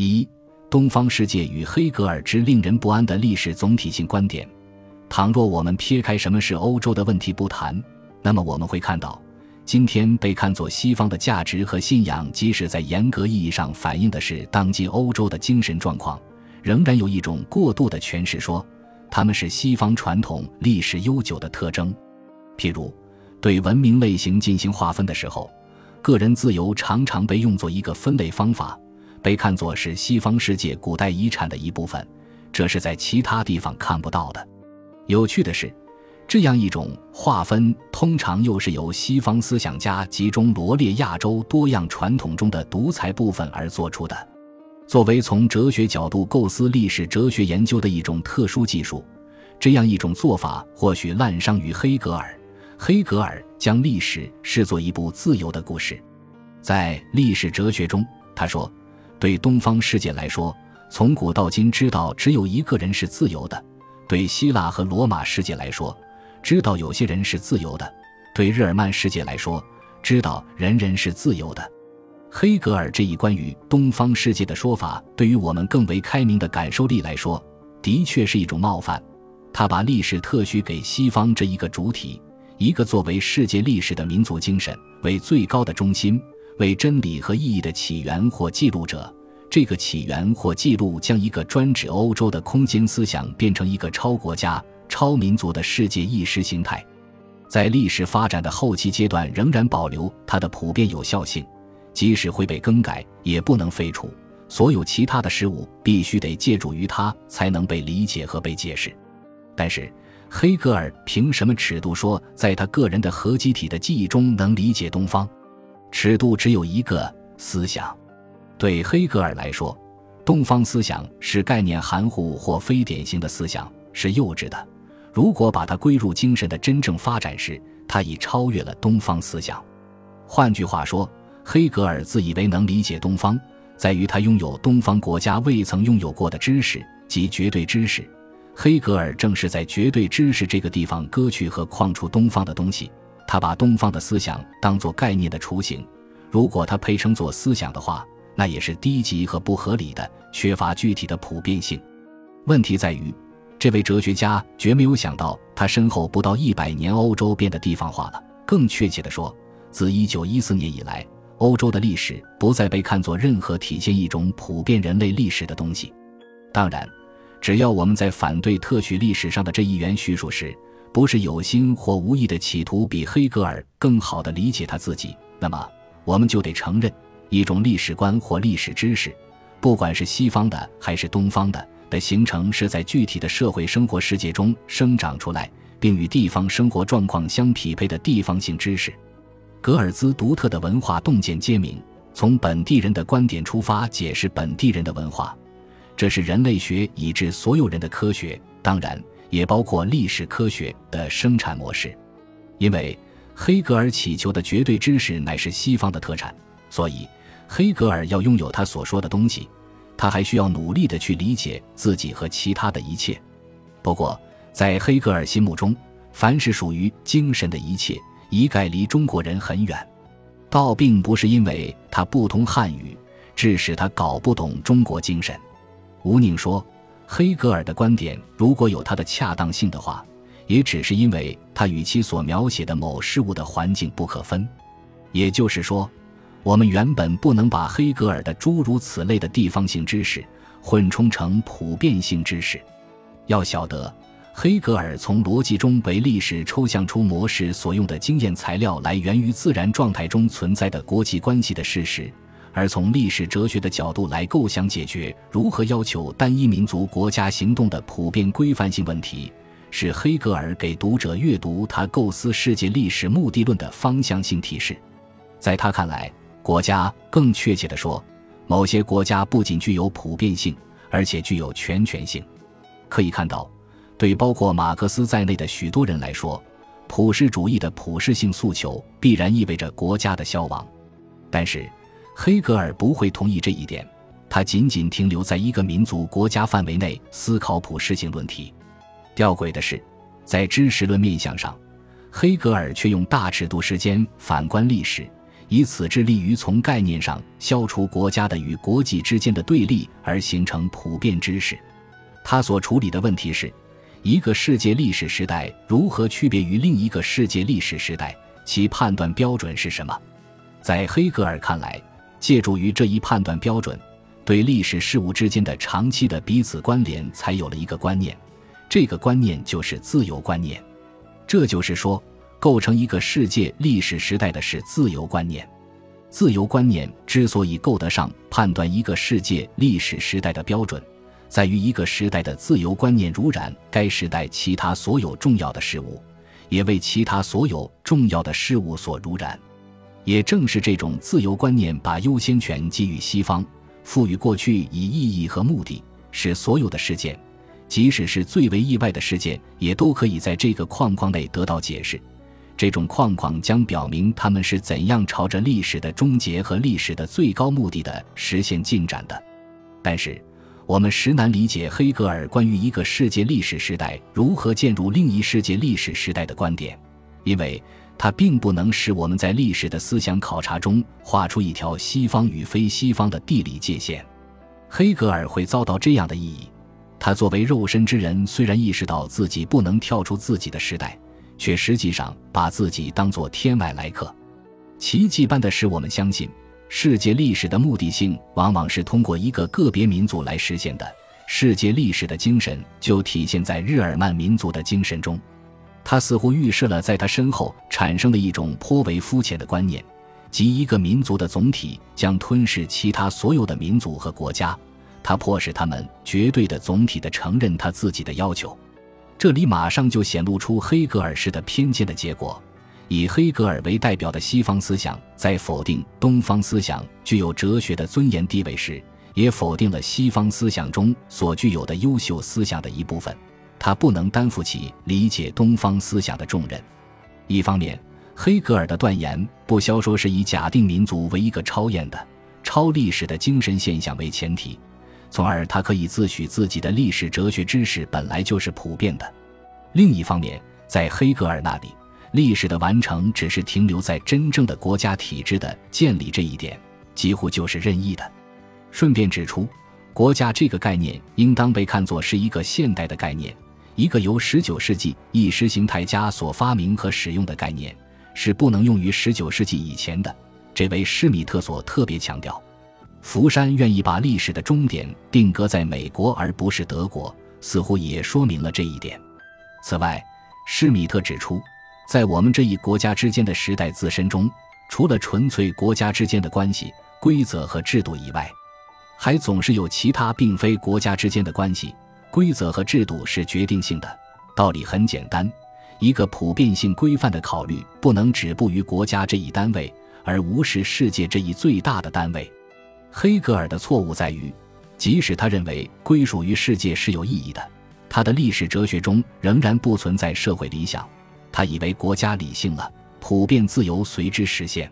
一、东方世界与黑格尔之令人不安的历史总体性观点。倘若我们撇开什么是欧洲的问题不谈，那么我们会看到，今天被看作西方的价值和信仰，即使在严格意义上反映的是当今欧洲的精神状况，仍然有一种过度的诠释，说他们是西方传统历史悠久的特征。譬如，对文明类型进行划分的时候，个人自由常常被用作一个分类方法，被看作是西方世界古代遗产的一部分，这是在其他地方看不到的。有趣的是，这样一种划分通常又是由西方思想家集中罗列亚洲多样传统中的独裁部分而做出的。作为从哲学角度构思历史哲学研究的一种特殊技术，这样一种做法或许滥觞于黑格尔。黑格尔将历史视作一部自由的故事，在历史哲学中，他说：“对东方世界来说，从古到今，知道只有一个人是自由的。”对希腊和罗马世界来说，知道有些人是自由的；对日耳曼世界来说，知道人人是自由的。黑格尔这一关于东方世界的说法，对于我们更为开明的感受力来说，的确是一种冒犯。他把历史特许给西方这一个主体，一个作为世界历史的民族精神为最高的中心，为真理和意义的起源或记录者。这个起源或记录将一个专指欧洲的空间思想变成一个超国家、超民族的世界意识形态，在历史发展的后期阶段仍然保留它的普遍有效性，即使会被更改，也不能废除。所有其他的事物必须得借助于它才能被理解和被解释。但是，黑格尔凭什么尺度说在他个人的合集体的记忆中能理解东方？尺度只有一个思想。对黑格尔来说，东方思想是概念含糊或非典型的思想，是幼稚的。如果把它归入精神的真正发展时，它已超越了东方思想。换句话说，黑格尔自以为能理解东方，在于他拥有东方国家未曾拥有过的知识及绝对知识。黑格尔正是在绝对知识这个地方割去和框出东方的东西，他把东方的思想当作概念的雏形。如果他配称作思想的话。那也是低级和不合理的，缺乏具体的普遍性。问题在于，这位哲学家绝没有想到，他身后不到一百年，欧洲变得地方化了。更确切地说，自一九一四年以来，欧洲的历史不再被看作任何体现一种普遍人类历史的东西。当然，只要我们在反对特许历史上的这一元叙述时，不是有心或无意的企图比黑格尔更好地理解他自己，那么我们就得承认。一种历史观或历史知识，不管是西方的还是东方的，的形成是在具体的社会生活世界中生长出来，并与地方生活状况相匹配的地方性知识。格尔兹独特的文化洞见揭明，从本地人的观点出发解释本地人的文化，这是人类学以致所有人的科学，当然也包括历史科学的生产模式。因为黑格尔祈求的绝对知识乃是西方的特产，所以。黑格尔要拥有他所说的东西，他还需要努力的去理解自己和其他的一切。不过，在黑格尔心目中，凡是属于精神的一切，一概离中国人很远。倒并不是因为他不通汉语，致使他搞不懂中国精神。吴宁说，黑格尔的观点如果有它的恰当性的话，也只是因为他与其所描写的某事物的环境不可分。也就是说。我们原本不能把黑格尔的诸如此类的地方性知识混充成普遍性知识。要晓得，黑格尔从逻辑中为历史抽象出模式所用的经验材料来源于自然状态中存在的国际关系的事实，而从历史哲学的角度来构想解决如何要求单一民族国家行动的普遍规范性问题，是黑格尔给读者阅读他构思世界历史目的论的方向性提示。在他看来。国家，更确切地说，某些国家不仅具有普遍性，而且具有全权性。可以看到，对包括马克思在内的许多人来说，普世主义的普世性诉求必然意味着国家的消亡。但是，黑格尔不会同意这一点，他仅仅停留在一个民族国家范围内思考普世性论题。吊诡的是，在知识论面向上，黑格尔却用大尺度时间反观历史。以此致力于从概念上消除国家的与国际之间的对立，而形成普遍知识。他所处理的问题是：一个世界历史时代如何区别于另一个世界历史时代？其判断标准是什么？在黑格尔看来，借助于这一判断标准，对历史事物之间的长期的彼此关联，才有了一个观念。这个观念就是自由观念。这就是说，构成一个世界历史时代的是自由观念。自由观念之所以够得上判断一个世界历史时代的标准，在于一个时代的自由观念如然该时代其他所有重要的事物。也为其他所有重要的事物所濡染，也正是这种自由观念把优先权给予西方，赋予过去以意义和目的，使所有的事件，即使是最为意外的事件，也都可以在这个框框内得到解释。这种框框将表明他们是怎样朝着历史的终结和历史的最高目的的实现进展的。但是。我们实难理解黑格尔关于一个世界历史时代如何进入另一世界历史时代的观点，因为他并不能使我们在历史的思想考察中画出一条西方与非西方的地理界限。黑格尔会遭到这样的意义：他作为肉身之人，虽然意识到自己不能跳出自己的时代，却实际上把自己当作天外来客，奇迹般的使我们相信。世界历史的目的性往往是通过一个个别民族来实现的。世界历史的精神就体现在日耳曼民族的精神中。他似乎预示了在他身后产生的一种颇为肤浅的观念，即一个民族的总体将吞噬其他所有的民族和国家。他迫使他们绝对的总体的承认他自己的要求。这里马上就显露出黑格尔式的偏见的结果。以黑格尔为代表的西方思想，在否定东方思想具有哲学的尊严地位时，也否定了西方思想中所具有的优秀思想的一部分。他不能担负起理解东方思想的重任。一方面，黑格尔的断言不消说是以假定民族为一个超验的、超历史的精神现象为前提，从而他可以自诩自己的历史哲学知识本来就是普遍的。另一方面，在黑格尔那里，历史的完成只是停留在真正的国家体制的建立这一点，几乎就是任意的。顺便指出，国家这个概念应当被看作是一个现代的概念，一个由19世纪意识形态家所发明和使用的概念，是不能用于19世纪以前的。这位施米特所特别强调。福山愿意把历史的终点定格在美国而不是德国，似乎也说明了这一点。此外，施米特指出。在我们这一国家之间的时代自身中，除了纯粹国家之间的关系、规则和制度以外，还总是有其他并非国家之间的关系、规则和制度是决定性的。道理很简单，一个普遍性规范的考虑不能止步于国家这一单位，而无视世界这一最大的单位。黑格尔的错误在于，即使他认为归属于世界是有意义的，他的历史哲学中仍然不存在社会理想。他以为国家理性了，普遍自由随之实现。